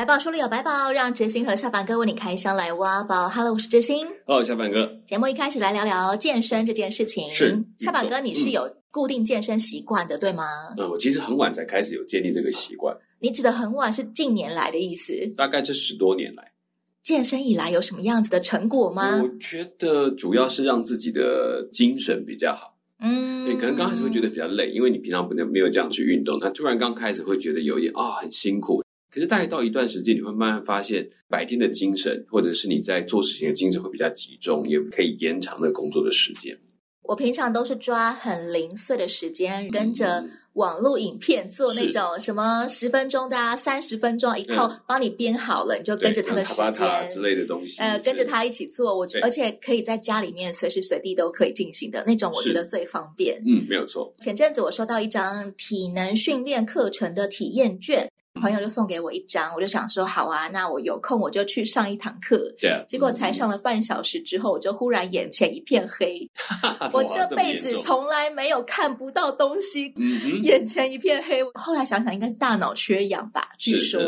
百宝书里有百宝，让哲心和下凡哥为你开箱来挖宝。Hello，我是哲心。Hello，小凡哥。节目一开始来聊聊健身这件事情。是，小凡哥，你是有固定健身习惯的，嗯、对吗？嗯，我其实很晚才开始有建立这个习惯。你指的很晚是近年来的意思？大概这十多年来，健身以来有什么样子的成果吗？我觉得主要是让自己的精神比较好。嗯，对，可能刚开始会觉得比较累，因为你平常不能没有这样去运动，那突然刚开始会觉得有一点啊、哦、很辛苦。可是大概到一段时间，你会慢慢发现，白天的精神，或者是你在做事情的精神会比较集中，也可以延长的工作的时间。我平常都是抓很零碎的时间，跟着网络影片做那种什么十分钟的啊、三十分钟一套，帮你编好了，你就跟着他的时间之类的东西，呃，跟着他一起做。我而且可以在家里面随时随地都可以进行的那种，我觉得最方便。嗯，没有错。前阵子我收到一张体能训练课程的体验卷。朋友就送给我一张，我就想说好啊，那我有空我就去上一堂课。Yeah. 结果才上了半小时之后，我就忽然眼前一片黑。我这辈子从来没有看不到东西，眼前一片黑。后来想想，应该是大脑缺氧吧？据说，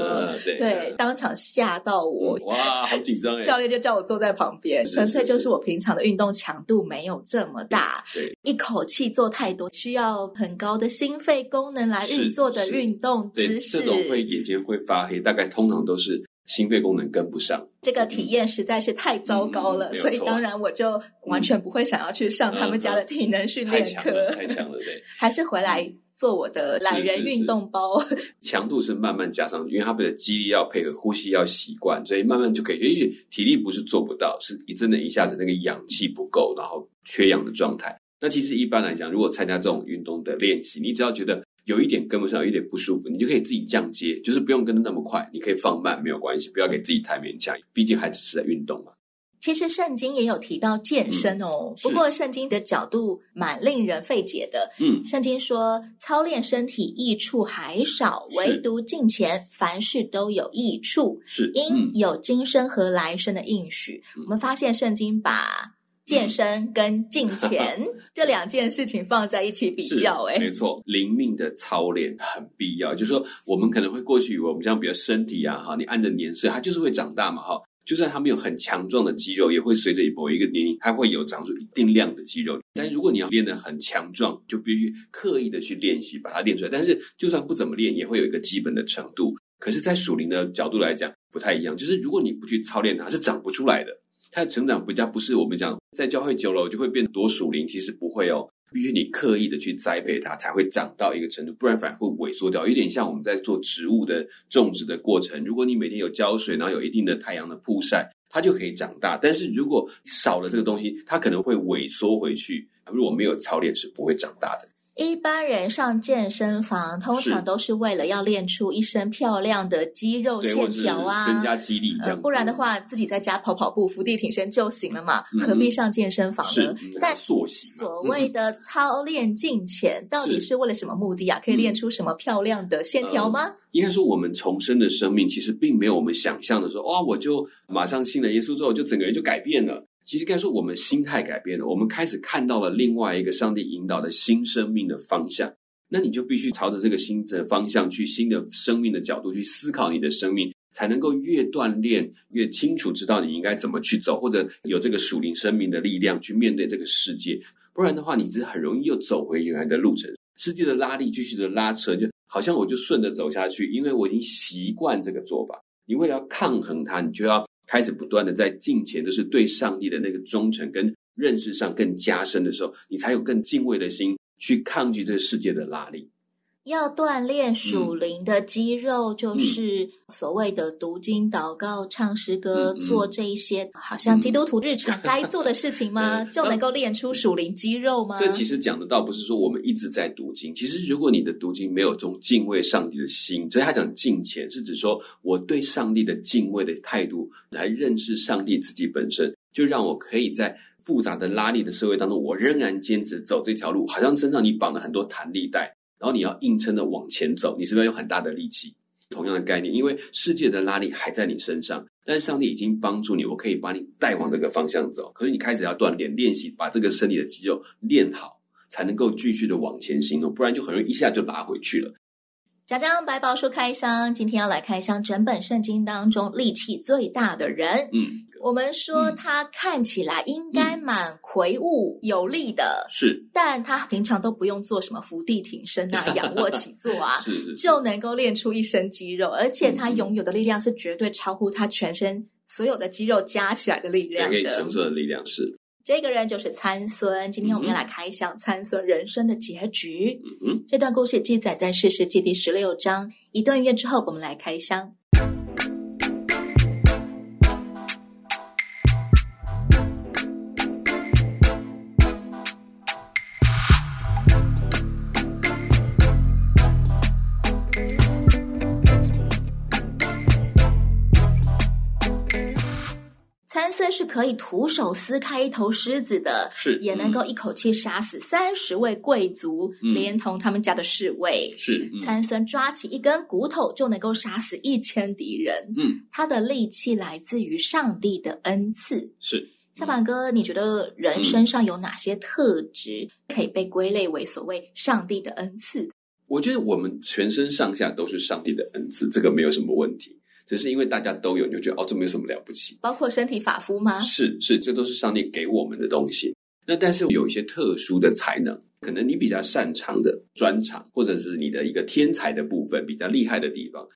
对，对，当场吓到我。哇，好紧张！教练就叫我坐在旁边，纯粹就是我平常的运动强度没有这么大，对，一口气做太多，需要很高的心肺功能来运作的运动姿势。眼睛会发黑，大概通常都是心肺功能跟不上。这个体验实在是太糟糕了，嗯、所以当然我就完全不会想要去上他们家的体能训练课。嗯、太强了，太强了，对。还是回来做我的懒人运动包。是是是强度是慢慢加上去，因为他们的肌力要配合，呼吸要习惯，所以慢慢就可以。也许体力不是做不到，是一真的一下子那个氧气不够，然后缺氧的状态。那其实一般来讲，如果参加这种运动的练习，你只要觉得。有一点跟不上，有一点不舒服，你就可以自己降阶，就是不用跟的那么快，你可以放慢，没有关系，不要给自己太勉强，毕竟还只是在运动嘛。其实圣经也有提到健身哦，嗯、不过圣经的角度蛮令人费解的。嗯，圣经说操练身体益处还少，唯独敬虔，凡事都有益处，是因有今生和来生的应许。嗯、我们发现圣经把健身跟进钱 这两件事情放在一起比较，哎，没错，灵命的操练很必要。就是说，我们可能会过去以为我们像比如身体啊，哈，你按着年岁，它就是会长大嘛，哈。就算它没有很强壮的肌肉，也会随着某一个年龄，它会有长出一定量的肌肉。但是如果你要练得很强壮，就必须刻意的去练习，把它练出来。但是就算不怎么练，也会有一个基本的程度。可是，在属灵的角度来讲，不太一样。就是如果你不去操练它，是长不出来的。它的成长比较不是我们讲在教会久了就会变多属灵，其实不会哦，必须你刻意的去栽培它才会长到一个程度，不然反而会萎缩掉。有点像我们在做植物的种植的过程，如果你每天有浇水，然后有一定的太阳的曝晒，它就可以长大。但是如果少了这个东西，它可能会萎缩回去。如果没有操练，是不会长大的。一般人上健身房，通常都是为了要练出一身漂亮的肌肉线条啊，增加肌力这样，呃。不然的话，自己在家跑跑步、伏地挺身就行了嘛，嗯、何必上健身房呢？嗯、但所谓的操练敬虔，到底是为了什么目的啊？可以练出什么漂亮的线条吗？呃、应该说，我们重生的生命其实并没有我们想象的说，哦，我就马上信了耶稣之后，就整个人就改变了。其实该说，我们心态改变了，我们开始看到了另外一个上帝引导的新生命的方向。那你就必须朝着这个新的方向去，新的生命的角度去思考你的生命，才能够越锻炼越清楚知道你应该怎么去走，或者有这个属灵生命的力量去面对这个世界。不然的话，你只是很容易又走回原来的路程，世界的拉力继续的拉扯，就好像我就顺着走下去，因为我已经习惯这个做法。你为了要抗衡它，你就要。开始不断的在敬虔，就是对上帝的那个忠诚跟认识上更加深的时候，你才有更敬畏的心去抗拒这个世界的拉力。要锻炼属灵的肌肉，就是所谓的读经、祷告、唱诗歌，做这一些好像基督徒日常该做的事情吗？就能够练出属灵肌肉吗？这其实讲的倒不是说我们一直在读经，其实如果你的读经没有这种敬畏上帝的心，所以他讲敬虔，是指说我对上帝的敬畏的态度来认识上帝自己本身，就让我可以在复杂的拉力的社会当中，我仍然坚持走这条路，好像身上你绑了很多弹力带，然后你要硬撑着往前走，你是不是要有很大的力气？同样的概念，因为世界的拉力还在你身上，但是上帝已经帮助你，我可以把你带往这个方向走。可是你开始要锻炼、练习，把这个身体的肌肉练好，才能够继续的往前行动，不然就很容易一下就拉回去了。讲讲百宝书开箱，今天要来开箱整本圣经当中力气最大的人。嗯。我们说他看起来应该蛮魁梧有力的，是，但他平常都不用做什么伏地挺身啊、仰卧起坐啊，是是，就能够练出一身肌肉，而且他拥有的力量是绝对超乎他全身所有的肌肉加起来的力量的，可以承受的力量是。这个人就是参孙，今天我们要来开箱参孙人生的结局。这段故事记载在世事记第十六章。一段音乐之后，我们来开箱。可以徒手撕开一头狮子的，是也能够一口气杀死三十位贵族，嗯、连同他们家的侍卫。是、嗯、参孙抓起一根骨头就能够杀死一千敌人。嗯，他的力气来自于上帝的恩赐。是夏板哥，你觉得人身上有哪些特质可以被归类为所谓上帝的恩赐？我觉得我们全身上下都是上帝的恩赐，这个没有什么问题。只是因为大家都有，你就觉得哦，这没有什么了不起。包括身体发肤吗？是是，这都是上帝给我们的东西。那但是有一些特殊的才能，可能你比较擅长的专长，或者是你的一个天才的部分，比较厉害的地方，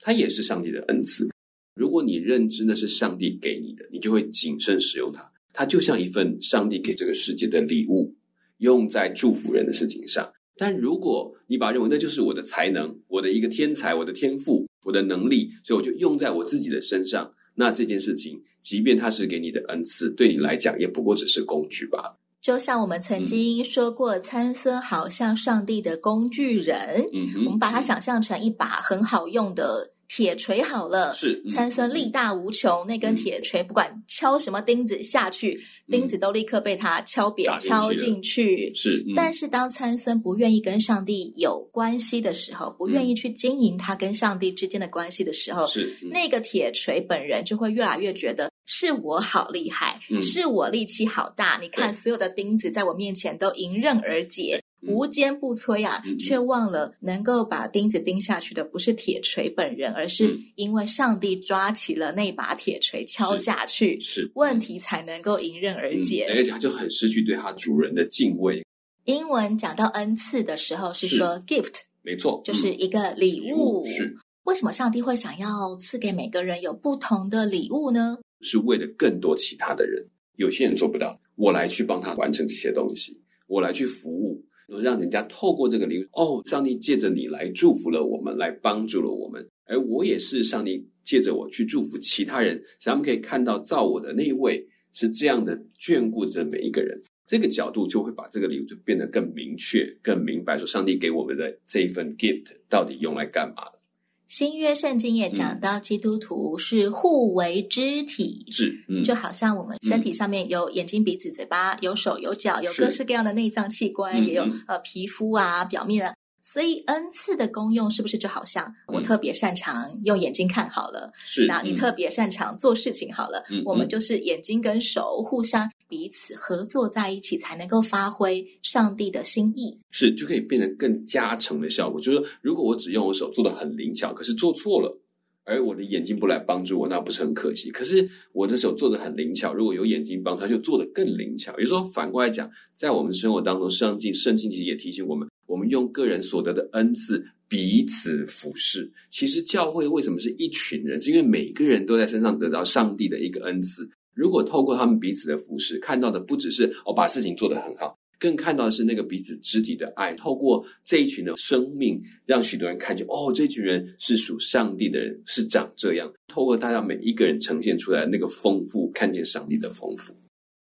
它也是上帝的恩赐。如果你认知那是上帝给你的，你就会谨慎使用它。它就像一份上帝给这个世界的礼物，用在祝福人的事情上。但如果你把认为那就是我的才能，我的一个天才，我的天赋。我的能力，所以我就用在我自己的身上。那这件事情，即便它是给你的恩赐，对你来讲也不过只是工具吧。就像我们曾经说过，参孙好像上帝的工具人。嗯，我们把它想象成一把很好用的。铁锤好了，是参孙力大无穷，嗯、那根铁锤不管敲什么钉子下去，嗯、钉子都立刻被他敲扁、敲进去。是，嗯、但是当参孙不愿意跟上帝有关系的时候，不愿意去经营他跟上帝之间的关系的时候，是、嗯、那个铁锤本人就会越来越觉得是我好厉害，嗯、是我力气好大。你看，所有的钉子在我面前都迎刃而解。无坚不摧啊，嗯、却忘了能够把钉子钉下去的不是铁锤本人，而是因为上帝抓起了那把铁锤敲下去，是，是问题才能够迎刃而解。而且他就很失去对他主人的敬畏。英文讲到恩赐的时候是说 gift，没错，就是一个礼物。礼物是，为什么上帝会想要赐给每个人有不同的礼物呢？是为了更多其他的人，有些人做不到，我来去帮他完成这些东西，我来去服务。让人家透过这个礼物，哦，上帝借着你来祝福了我们，来帮助了我们，而我也是上帝借着我去祝福其他人，咱们可以看到造我的那一位是这样的眷顾着每一个人。这个角度就会把这个礼物就变得更明确、更明白，说上帝给我们的这一份 gift 到底用来干嘛的。新约圣经也讲到，基督徒是互为肢体，是，嗯，就好像我们身体上面有眼睛、鼻子、嘴巴，有手、有脚，有各式各样的内脏器官，也有呃皮肤啊、表面啊。所以恩赐的功用是不是就好像我特别擅长用眼睛看好了，是，那你特别擅长做事情好了，嗯，我们就是眼睛跟手互相。彼此合作在一起，才能够发挥上帝的心意，是就可以变成更加成的效果。就是说，如果我只用我手做的很灵巧，可是做错了，而我的眼睛不来帮助我，那不是很可惜？可是我的手做得很灵巧，如果有眼睛帮，他就做得更灵巧。也就是说，反过来讲，在我们生活当中，上帝圣经其实也提醒我们，我们用个人所得的恩赐彼此服侍。其实教会为什么是一群人？是因为每个人都在身上得到上帝的一个恩赐。如果透过他们彼此的服饰，看到的不只是哦，把事情做得很好，更看到的是那个彼此肢体的爱。透过这一群的生命，让许多人看见哦，这群人是属上帝的人，是长这样。透过大家每一个人呈现出来那个丰富，看见上帝的丰富。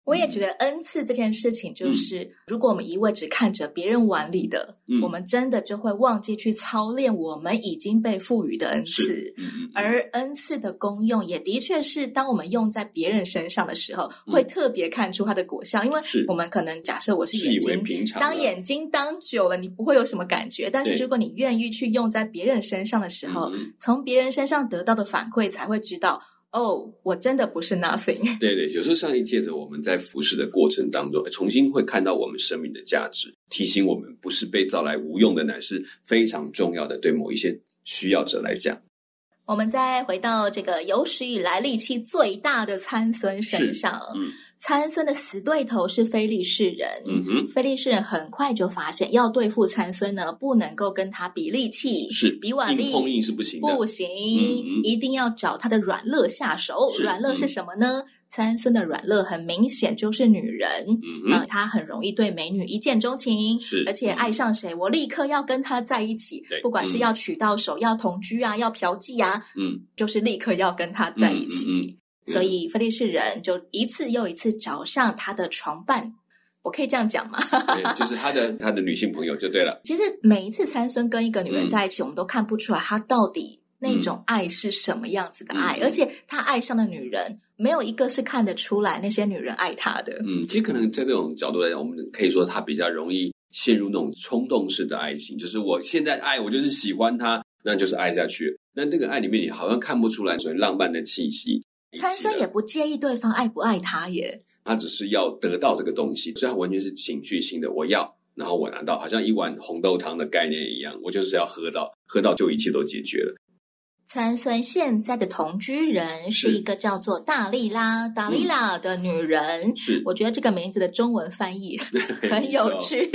我也觉得恩赐这件事情，就是、嗯、如果我们一味只看着别人碗里的，嗯、我们真的就会忘记去操练我们已经被赋予的恩赐。而恩赐的功用，也的确是当我们用在别人身上的时候，嗯、会特别看出它的果效。因为我们可能假设我是眼睛，当眼睛当久了，你不会有什么感觉。但是如果你愿意去用在别人身上的时候，对从别人身上得到的反馈，才会知道。哦，oh, 我真的不是 nothing。对对，有时候上帝借着我们在服侍的过程当中，重新会看到我们生命的价值，提醒我们不是被造来无用的，乃是非常重要的。对某一些需要者来讲，我们再回到这个有史以来力气最大的参孙身上。嗯。参孙的死对头是非利士人，嗯哼，非利士人很快就发现，要对付参孙呢，不能够跟他比力气，是比腕力，硬碰硬是不行的，不行，嗯嗯一定要找他的软肋下手。是软肋是什么呢？参孙、嗯、的软肋很明显就是女人，嗯、呃，他很容易对美女一见钟情，是，而且爱上谁，我立刻要跟他在一起，不管是要娶到手，嗯、要同居啊，要嫖妓啊，嗯，就是立刻要跟他在一起。嗯嗯嗯所以非利士人就一次又一次找上他的床伴，我可以这样讲吗？就是他的他的女性朋友就对了。其实每一次参孙跟一个女人在一起，嗯、我们都看不出来他到底那种爱是什么样子的爱，嗯、而且他爱上的女人没有一个是看得出来那些女人爱他的。嗯，其实可能在这种角度来讲，我们可以说他比较容易陷入那种冲动式的爱情，就是我现在爱我就是喜欢他，那就是爱下去。那这个爱里面你好像看不出来所谓浪漫的气息。参生也不介意对方爱不爱他耶，他只是要得到这个东西，所以他完全是情绪性的。我要，然后我拿到，好像一碗红豆汤的概念一样，我就是要喝到，喝到就一切都解决了。参孙现在的同居人是一个叫做大力拉、达利拉的女人。是，我觉得这个名字的中文翻译 很有趣，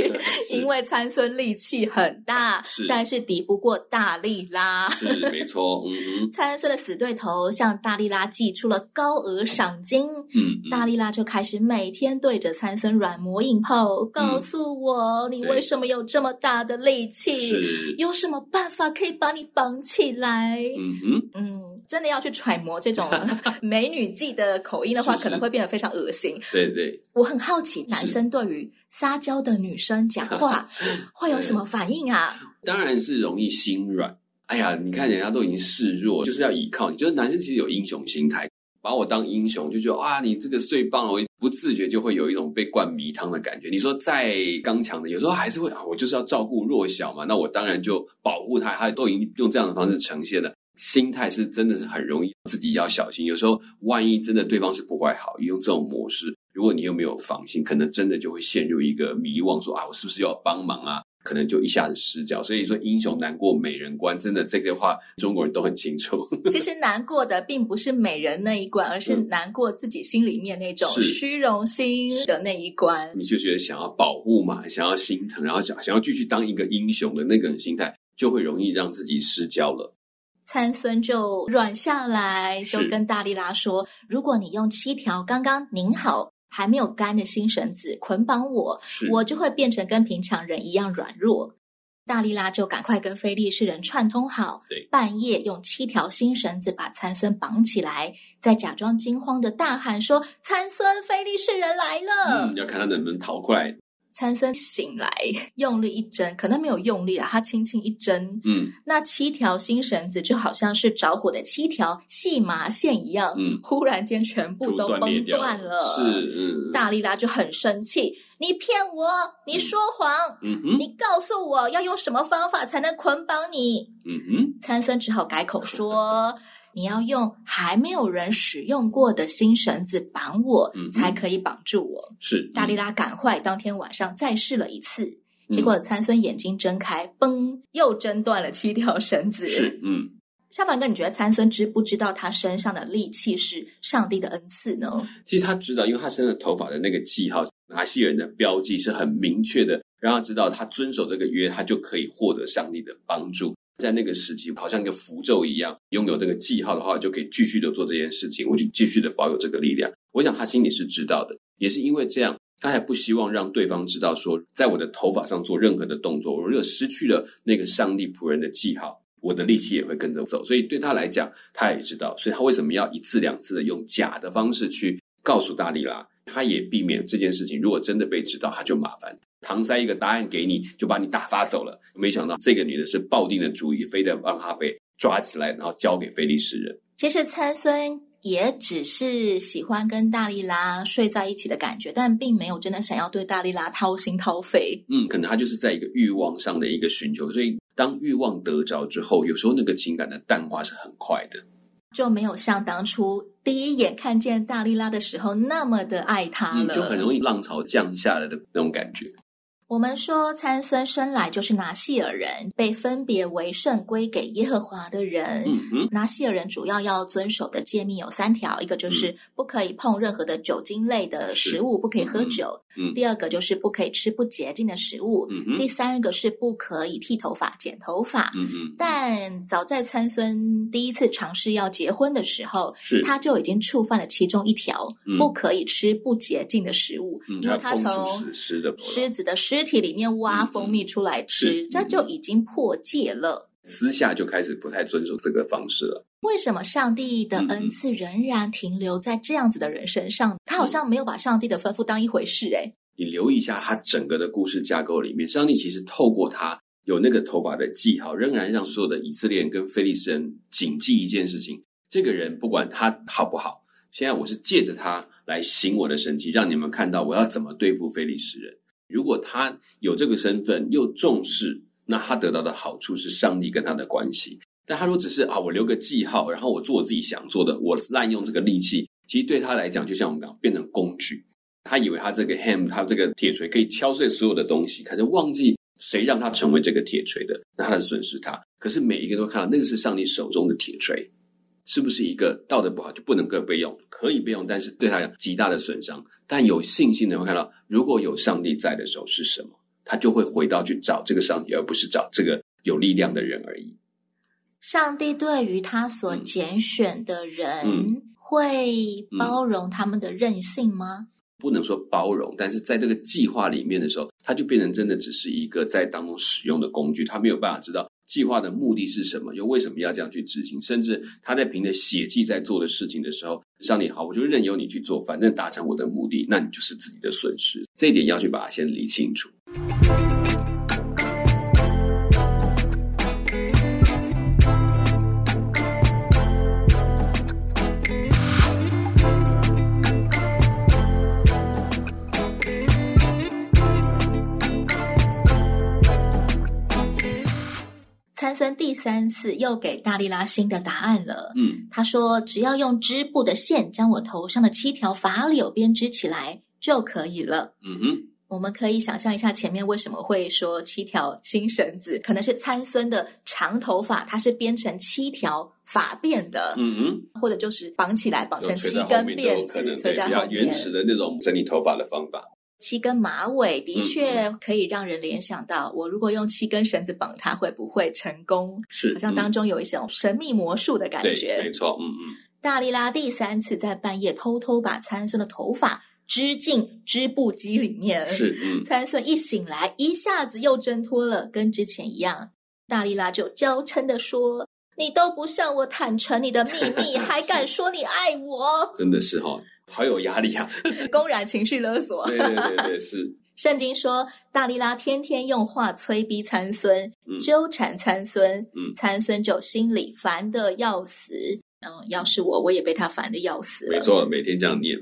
因为参孙力气很大，是，但是敌不过大力拉。是，没错。嗯，参孙的死对头向大力拉寄出了高额赏金。嗯，大力拉就开始每天对着参孙软磨硬泡，告诉我你为什么有这么大的力气，有什么办法可以把你绑起来。嗯哼，嗯，真的要去揣摩这种 美女计的口音的话，是是可能会变得非常恶心。对对，我很好奇，男生对于撒娇的女生讲话 会有什么反应啊？当然是容易心软。哎呀，你看人家都已经示弱，就是要依靠你。就是男生其实有英雄心态，把我当英雄，就觉得啊，你这个最棒了。我不自觉就会有一种被灌迷汤的感觉。你说再刚强的，有时候还是会啊，我就是要照顾弱小嘛，那我当然就保护他。他都已经用这样的方式呈现了。心态是真的是很容易，自己要小心。有时候万一真的对方是不怀好意，用这种模式，如果你又没有防心，可能真的就会陷入一个迷惘，说啊，我是不是要帮忙啊？可能就一下子失脚。所以说，英雄难过美人关，真的这个话中国人都很清楚。其实难过的并不是美人那一关，而是难过自己心里面那种虚荣心的那一关。你就觉得想要保护嘛，想要心疼，然后想想要继续当一个英雄的那个心态，就会容易让自己失焦了。参孙就软下来，就跟大力拉说：“如果你用七条刚刚拧好还没有干的新绳子捆绑我，我就会变成跟平常人一样软弱。”大力拉就赶快跟非利士人串通好，半夜用七条新绳子把参孙绑起来，再假装惊慌的大喊说：“参孙，非利士人来了！”嗯，要看他能不能逃过来。参孙醒来，用力一挣，可能没有用力啊，他轻轻一挣，嗯，那七条新绳子就好像是着火的七条细麻线一样，嗯，忽然间全部都崩断了。是，嗯，大力拉就很生气，你骗我，你说谎，嗯哼，你告诉我要用什么方法才能捆绑你？嗯哼，参孙只好改口说。你要用还没有人使用过的新绳子绑我，嗯、才可以绑住我。是大力拉赶坏，当天晚上再试了一次，嗯、结果参孙眼睛睁开，嘣，又挣断了七条绳子。是，嗯，夏凡哥，你觉得参孙知不知道他身上的力气是上帝的恩赐呢？其实他知道，因为他身上头发的那个记号，拿西人的标记是很明确的，让他知道他遵守这个约，他就可以获得上帝的帮助。在那个时期，好像一个符咒一样，拥有这个记号的话，就可以继续的做这件事情，我就继续的保有这个力量。我想他心里是知道的，也是因为这样，他还不希望让对方知道说，在我的头发上做任何的动作，我如果失去了那个上帝仆人的记号，我的力气也会跟着走。所以对他来讲，他也知道，所以他为什么要一次两次的用假的方式去告诉大利拉，他也避免这件事情如果真的被知道，他就麻烦。搪塞一个答案给你，就把你打发走了。没想到这个女的是抱定了主意，非得让他被抓起来，然后交给菲利斯人。其实参孙也只是喜欢跟大力拉睡在一起的感觉，但并没有真的想要对大力拉掏心掏肺。嗯，可能他就是在一个欲望上的一个寻求，所以当欲望得着之后，有时候那个情感的淡化是很快的，就没有像当初第一眼看见大力拉的时候那么的爱他了，嗯，就很容易浪潮降下来的那种感觉。我们说参孙生来就是拿细尔人，被分别为圣归给耶和华的人。嗯嗯，拿细尔人主要要遵守的诫命有三条，一个就是不可以碰任何的酒精类的食物，不可以喝酒。嗯，第二个就是不可以吃不洁净的食物。嗯，第三个是不可以剃头发、剪头发。嗯嗯，但早在参孙第一次尝试要结婚的时候，是他就已经触犯了其中一条，不可以吃不洁净的食物，因为他从狮子的尸。尸体里面挖蜂蜜出来吃，嗯、这就已经破戒了。私下就开始不太遵守这个方式了。为什么上帝的恩赐仍然停留在这样子的人身上？他好像没有把上帝的吩咐当一回事。诶，你留意一下他整个的故事架构里面，上帝其实透过他有那个头发的记号，仍然让所有的以色列人跟非利士人谨记一件事情：这个人不管他好不好，现在我是借着他来行我的神迹，让你们看到我要怎么对付非利士人。如果他有这个身份又重视，那他得到的好处是上帝跟他的关系。但他如果只是啊，我留个记号，然后我做我自己想做的，我滥用这个力气，其实对他来讲，就像我们讲，变成工具。他以为他这个 ham，他这个铁锤可以敲碎所有的东西，可是忘记谁让他成为这个铁锤的，那他的损失他。可是每一个都看到那个是上帝手中的铁锤。是不是一个道德不好就不能够被用？可以被用，但是对他有极大的损伤。但有信心的人会看到，如果有上帝在的时候是什么，他就会回到去找这个上帝，而不是找这个有力量的人而已。上帝对于他所拣选的人，嗯、会包容他们的任性吗？不能说包容，但是在这个计划里面的时候，他就变成真的只是一个在当中使用的工具，他没有办法知道。计划的目的是什么？又为什么要这样去执行？甚至他在凭着血迹在做的事情的时候，上帝好，我就任由你去做，反正达成我的目的，那你就是自己的损失。这一点要去把它先理清楚。参孙第三次又给大力拉新的答案了。嗯，他说：“只要用织布的线将我头上的七条发柳编织起来就可以了。”嗯哼，我们可以想象一下前面为什么会说七条新绳子，可能是参孙的长头发，它是编成七条发辫的。嗯嗯，或者就是绑起来，绑成七根辫子，比较原始的那种整理头发的方法。七根马尾的确可以让人联想到，我如果用七根绳子绑它，会不会成功？是，好像当中有一种神秘魔术的感觉。没错，嗯嗯。大力拉第三次在半夜偷偷把参孙的头发织进织布机里面。是，嗯。参孙一醒来，一下子又挣脱了，跟之前一样。大力拉就娇嗔的说：“你都不向我坦诚你的秘密，还敢说你爱我？”真的是哈、哦。好有压力啊！公然情绪勒索。对对对对，是。圣经说，大利拉天天用话催逼参孙，纠缠参孙，嗯，参孙就心里烦得要死。嗯，要是我，我也被他烦得要死了。没错，每天这样念。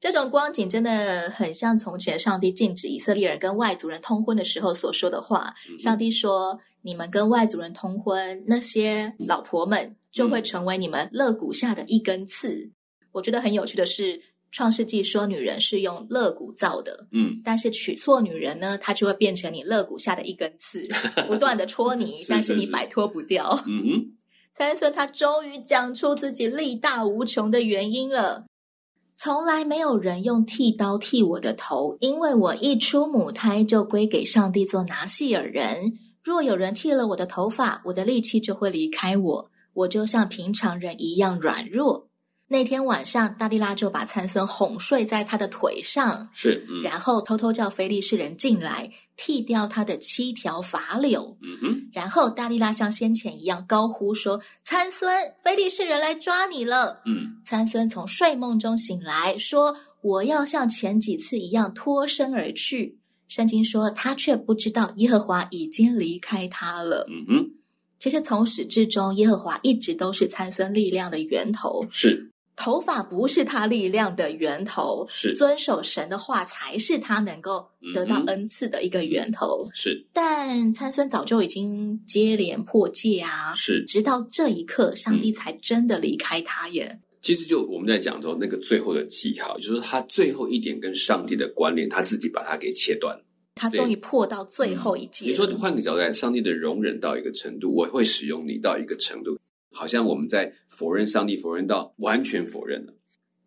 这种光景真的很像从前上帝禁止以色列人跟外族人通婚的时候所说的话。嗯、上帝说：“你们跟外族人通婚，那些老婆们就会成为你们肋骨下的一根刺。”我觉得很有趣的是，《创世纪》说女人是用肋骨造的，嗯，但是娶错女人呢，她就会变成你肋骨下的一根刺，不断的戳你，是是是，但是你摆脱不掉。嗯哼，参孙他终于讲出自己力大无穷的原因了。从来没有人用剃刀剃我的头，因为我一出母胎就归给上帝做拿细耳人。若有人剃了我的头发，我的力气就会离开我，我就像平常人一样软弱。那天晚上，大力拉就把参孙哄睡在他的腿上，是，嗯、然后偷偷叫非利士人进来剃掉他的七条发綹。嗯哼，然后大力拉像先前一样高呼说：“参孙，非利士人来抓你了。”嗯，参孙从睡梦中醒来，说：“我要像前几次一样脱身而去。圣经说，他却不知道耶和华已经离开他了。嗯哼，其实从始至终，耶和华一直都是参孙力量的源头。是。头发不是他力量的源头，是遵守神的话才是他能够得到恩赐的一个源头。嗯、是，但参孙早就已经接连破戒啊，是，直到这一刻，上帝才真的离开他耶。嗯、其实就我们在讲说那个最后的记号，就是他最后一点跟上帝的关联，他自己把它给切断，他终于破到最后一阶。你说换个角度来，上帝的容忍到一个程度，我会使用你到一个程度。好像我们在否认上帝，否认到完全否认了。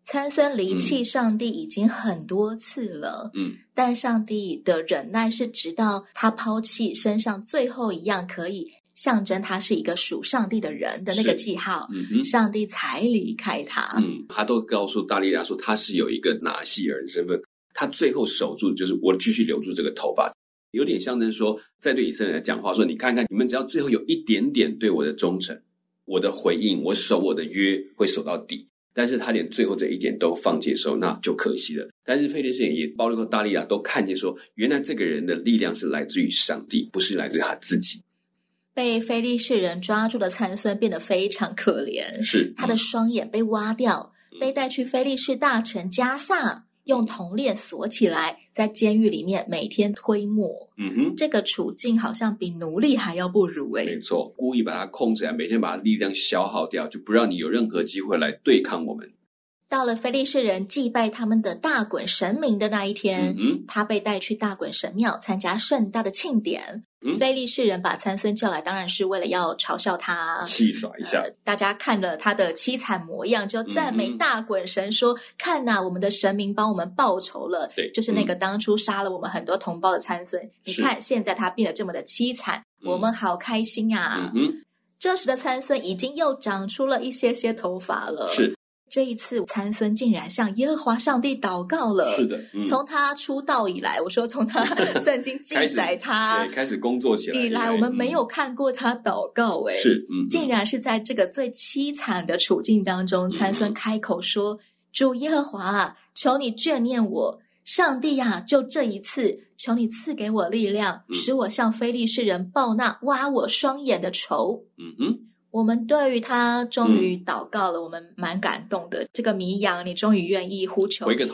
参孙离弃上帝已经很多次了，嗯，但上帝的忍耐是直到他抛弃身上最后一样可以象征他是一个属上帝的人的那个记号，嗯哼，上帝才离开他。嗯，他都告诉大利拉说他是有一个拿细耳的身份，他最后守住就是我继续留住这个头发，有点象征说在对以色列人讲话说，你看看你们只要最后有一点点对我的忠诚。我的回应，我守我的约会守到底，但是他连最后这一点都放弃的时候，那就可惜了。但是非利士人也包括大利亚都看见说，原来这个人的力量是来自于上帝，不是来自于他自己。被非利士人抓住的参孙变得非常可怜，是他的双眼被挖掉，嗯、被带去非利士大臣加萨。用铜链锁起来，在监狱里面每天推磨。嗯哼，这个处境好像比奴隶还要不如诶。没错，故意把它控制来，每天把它力量消耗掉，就不让你有任何机会来对抗我们。到了非利士人祭拜他们的大衮神明的那一天，嗯，他被带去大衮神庙参加盛大的庆典。嗯，非利士人把参孙叫来，当然是为了要嘲笑他，戏耍一下。呃，大家看了他的凄惨模样，就赞美大衮神说：“嗯，看呐，我们的神明帮我们报仇了。对，就是那个当初杀了我们很多同胞的参孙。你看现在他变得这么的凄惨，我们好开心啊！”嗯，这时的参孙已经又长出了一些些头发了。是。这一次，参孙竟然向耶和华上帝祷告了。是的，嗯、从他出道以来，我说从他 圣经记载他开，开始工作起来以来，我们没有看过他祷告。哎，是，嗯，竟然是在这个最凄惨的处境当中，参孙开口说：“嗯、主耶和华，求你眷念我，上帝呀，就这一次，求你赐给我力量，嗯、使我向非利士人报那挖我双眼的仇。”嗯哼。我们对于他终于祷告了，嗯、我们蛮感动的。这个迷羊，你终于愿意呼求你的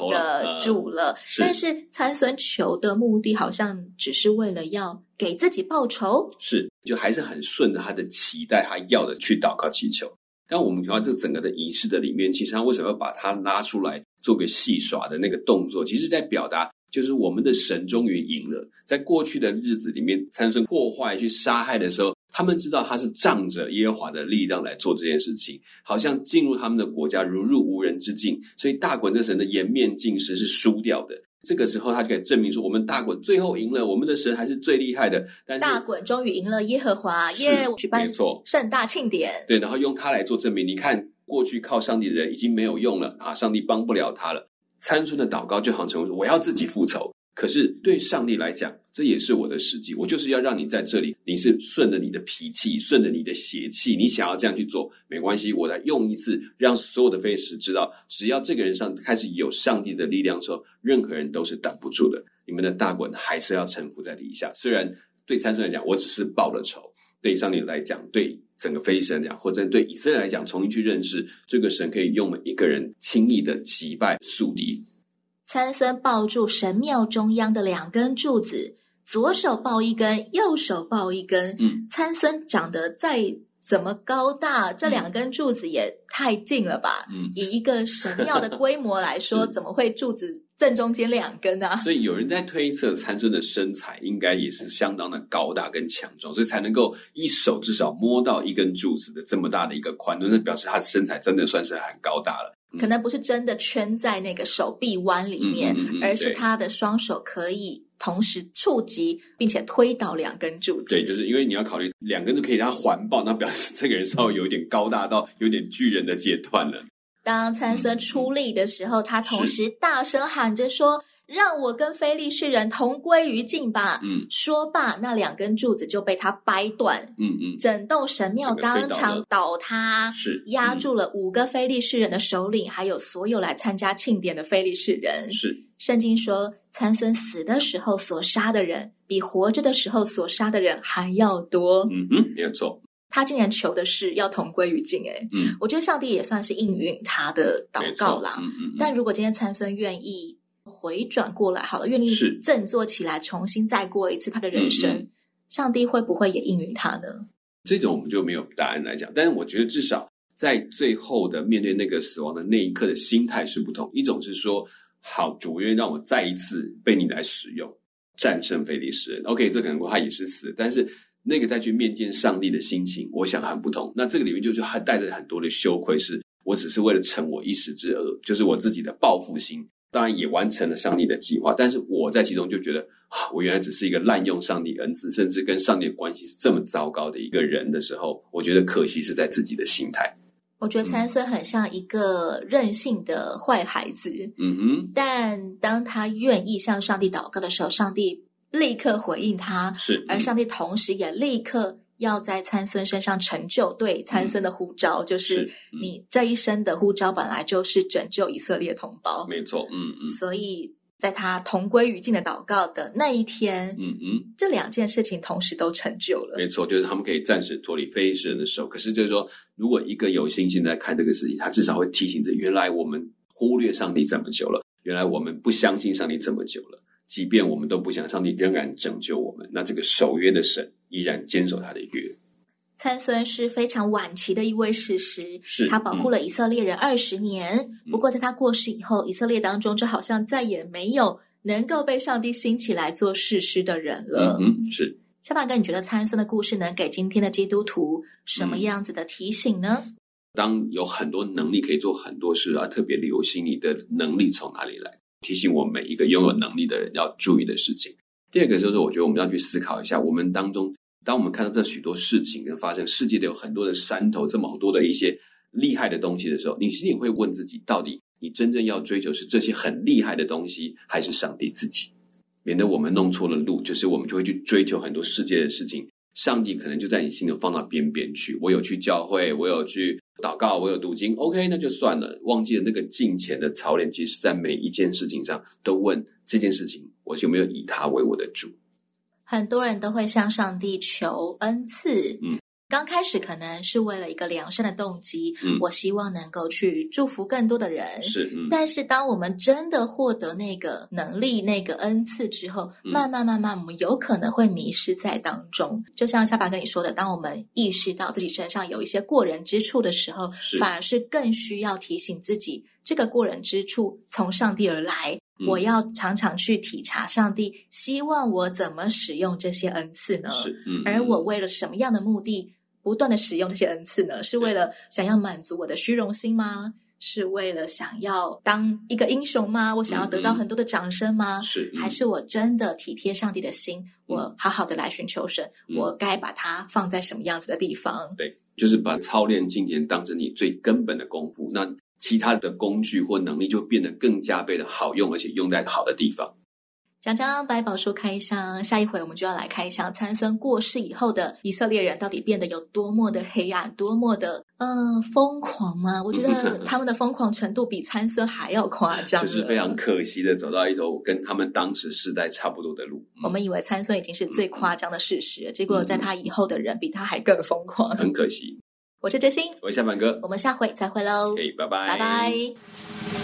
主了。了呃、但是参孙求的目的好像只是为了要给自己报仇，是就还是很顺着他的期待，他要的去祷告祈求。但我们看到这整个的仪式的里面，其实他为什么要把它拉出来做个戏耍的那个动作？其实在表达，就是我们的神终于赢了。在过去的日子里面，产生破坏去杀害的时候。他们知道他是仗着耶和华的力量来做这件事情，好像进入他们的国家如入无人之境，所以大衮的神的颜面尽失是输掉的。这个时候，他就可以证明说，我们大衮最后赢了，我们的神还是最厉害的。但是大衮终于赢了耶和华，耶举办没错盛大庆典，对，然后用他来做证明。你看，过去靠上帝的人已经没有用了啊，上帝帮不了他了。参孙的祷告就好像成为说，我要自己复仇。可是对上帝来讲，这也是我的时机。我就是要让你在这里，你是顺着你的脾气，顺着你的邪气，你想要这样去做，没关系。我再用一次，让所有的飞石知道，只要这个人上开始有上帝的力量的时候，任何人都是挡不住的。你们的大滚还是要臣服在底下。虽然对参孙来讲，我只是报了仇；对上帝来讲，对整个非利士来讲，或者对以色列来讲，重新去认识这个神，可以用每一个人轻易的击败宿敌。参孙抱住神庙中央的两根柱子，左手抱一根，右手抱一根。嗯，参孙长得再怎么高大，这两根柱子也太近了吧？嗯，以一个神庙的规模来说，怎么会柱子正中间两根啊？所以有人在推测，参孙的身材应该也是相当的高大跟强壮，所以才能够一手至少摸到一根柱子的这么大的一个宽度，那表示他的身材真的算是很高大了。可能不是真的圈在那个手臂弯里面，嗯嗯嗯、而是他的双手可以同时触及并且推倒两根柱子。对，就是因为你要考虑两根都可以让他环抱，那表示这个人稍微有点高大到有点巨人的阶段了。当参孙出力的时候，嗯、他同时大声喊着说：“让我跟非利士人同归于尽吧。嗯，说罢，那两根柱子就被他掰断。嗯嗯，整栋神庙当场倒塌，是压住了五个非利士人的首领，还有所有来参加庆典的非利士人。是，圣经说，参孙死的时候所杀的人，比活着的时候所杀的人还要多。嗯嗯，没有错。他竟然求的是要同归于尽，哎，嗯，我觉得上帝也算是应允他的祷告啦。嗯嗯，但如果今天参孙愿意回转过来，好了，愿意振作起来，重新再过一次他的人生，嗯嗯，上帝会不会也应允他呢？这种我们就没有答案来讲。但是我觉得至少在最后的面对那个死亡的那一刻的心态是不同。一种是说，好，主愿让我再一次被你来使用，战胜非利士人。OK，这可能他也是死，但是。那个再去面见上帝的心情，我想很不同。那这个里面就是还带着很多的羞愧，是我只是为了成我一时之恶，就是我自己的报复心。当然也完成了上帝的计划，但是我在其中就觉得啊，我原来只是一个滥用上帝恩赐，甚至跟上帝的关系是这么糟糕的一个人的时候，我觉得可惜是在自己的心态。我觉得参孙很像一个任性的坏孩子，嗯哼。但当他愿意向上帝祷告的时候，上帝。立刻回应他，是，嗯、而上帝同时也立刻要在参孙身上成就对参孙的呼召，嗯、就是你这一生的呼召本来就是拯救以色列同胞，没错，嗯嗯，所以在他同归于尽的祷告的那一天，嗯嗯，这两件事情同时都成就了，没错，就是他们可以暂时脱离非利士人的手。可是就是说，如果一个有信心在看这个事情，他至少会提醒着：原来我们忽略上帝这么久了，原来我们不相信上帝这么久了。即便我们都不想，上帝仍然拯救我们。那这个守约的神依然坚守他的约。参孙是非常晚期的一位士师，是他保护了以色列人二十年。嗯、不过在他过世以后，以色列当中就好像再也没有能够被上帝兴起来做士师的人了。嗯，是。小马哥，你觉得参孙的故事能给今天的基督徒什么样子的提醒呢？嗯、当有很多能力可以做很多事啊，特别留心你的能力从哪里来。提醒我们一个拥有能力的人要注意的事情。第二个就是，我觉得我们要去思考一下，我们当中，当我们看到这许多事情跟发生，世界的有很多的山头，这么多的一些厉害的东西的时候，你心里会问自己，到底你真正要追求是这些很厉害的东西，还是上帝自己？免得我们弄错了路，就是我们就会去追求很多世界的事情，上帝可能就在你心里放到边边去。我有去教会，我有去。祷告，我有读经，OK，那就算了。忘记了那个敬虔的操练，其实在每一件事情上都问这件事情，我有没有以他为我的主？很多人都会向上帝求恩赐，嗯。刚开始可能是为了一个良善的动机，嗯，我希望能够去祝福更多的人，是，嗯。但是当我们真的获得那个能力、那个恩赐之后，嗯，慢慢慢慢，我们有可能会迷失在当中。就像夏巴跟你说的，当我们意识到自己身上有一些过人之处的时候，反而是更需要提醒自己，这个过人之处从上帝而来，嗯，我要常常去体察上帝希望我怎么使用这些恩赐呢？是，嗯。而我为了什么样的目的？不断的使用这些恩赐呢，是为了想要满足我的虚荣心吗？是为了想要当一个英雄吗？我想要得到很多的掌声吗？嗯、是、嗯，还是我真的体贴上帝的心？嗯、我好好的来寻求神、嗯，我该把它放在什么样子的地方？对，就是把操练金钱当成你最根本的功夫，那其他的工具或能力就变得更加倍的好用，而且用在好的地方。讲讲百宝书开箱，下一回我们就要来开箱参孙过世以后的以色列人到底变得有多么的黑暗，多么的嗯、呃、疯狂吗？我觉得 他们的疯狂程度比参孙还要夸张，就是非常可惜的走到一条跟他们当时时代差不多的路。嗯、我们以为参孙已经是最夸张的事实，结果在他以后的人比他还更疯狂，很可惜。我是哲心，我是夏凡哥，我们下回再会喽，可以，拜拜，拜拜。